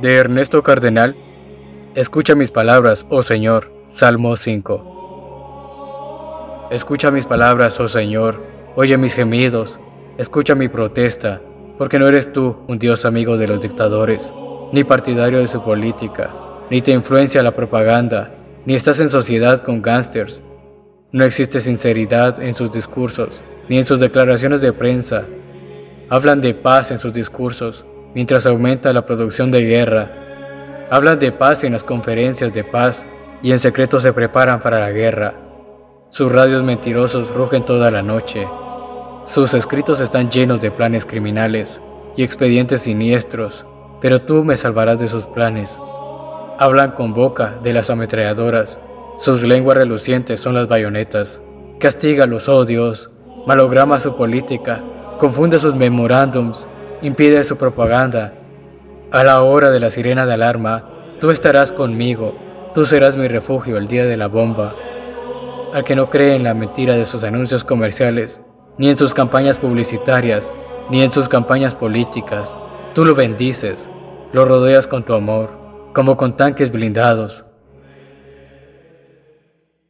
De Ernesto Cardenal. Escucha mis palabras, oh Señor. Salmo 5. Escucha mis palabras, oh Señor. Oye mis gemidos. Escucha mi protesta, porque no eres tú un Dios amigo de los dictadores, ni partidario de su política, ni te influencia la propaganda, ni estás en sociedad con gángsters. No existe sinceridad en sus discursos, ni en sus declaraciones de prensa. Hablan de paz en sus discursos, mientras aumenta la producción de guerra. Hablan de paz en las conferencias de paz y en secreto se preparan para la guerra. Sus radios mentirosos rugen toda la noche. Sus escritos están llenos de planes criminales y expedientes siniestros, pero tú me salvarás de sus planes. Hablan con boca de las ametralladoras, sus lenguas relucientes son las bayonetas. Castígalos, oh Dios, malograma su política, confunde sus memorándums impide su propaganda. A la hora de la sirena de alarma, tú estarás conmigo, tú serás mi refugio el día de la bomba. Al que no cree en la mentira de sus anuncios comerciales, ni en sus campañas publicitarias, ni en sus campañas políticas, tú lo bendices, lo rodeas con tu amor, como con tanques blindados,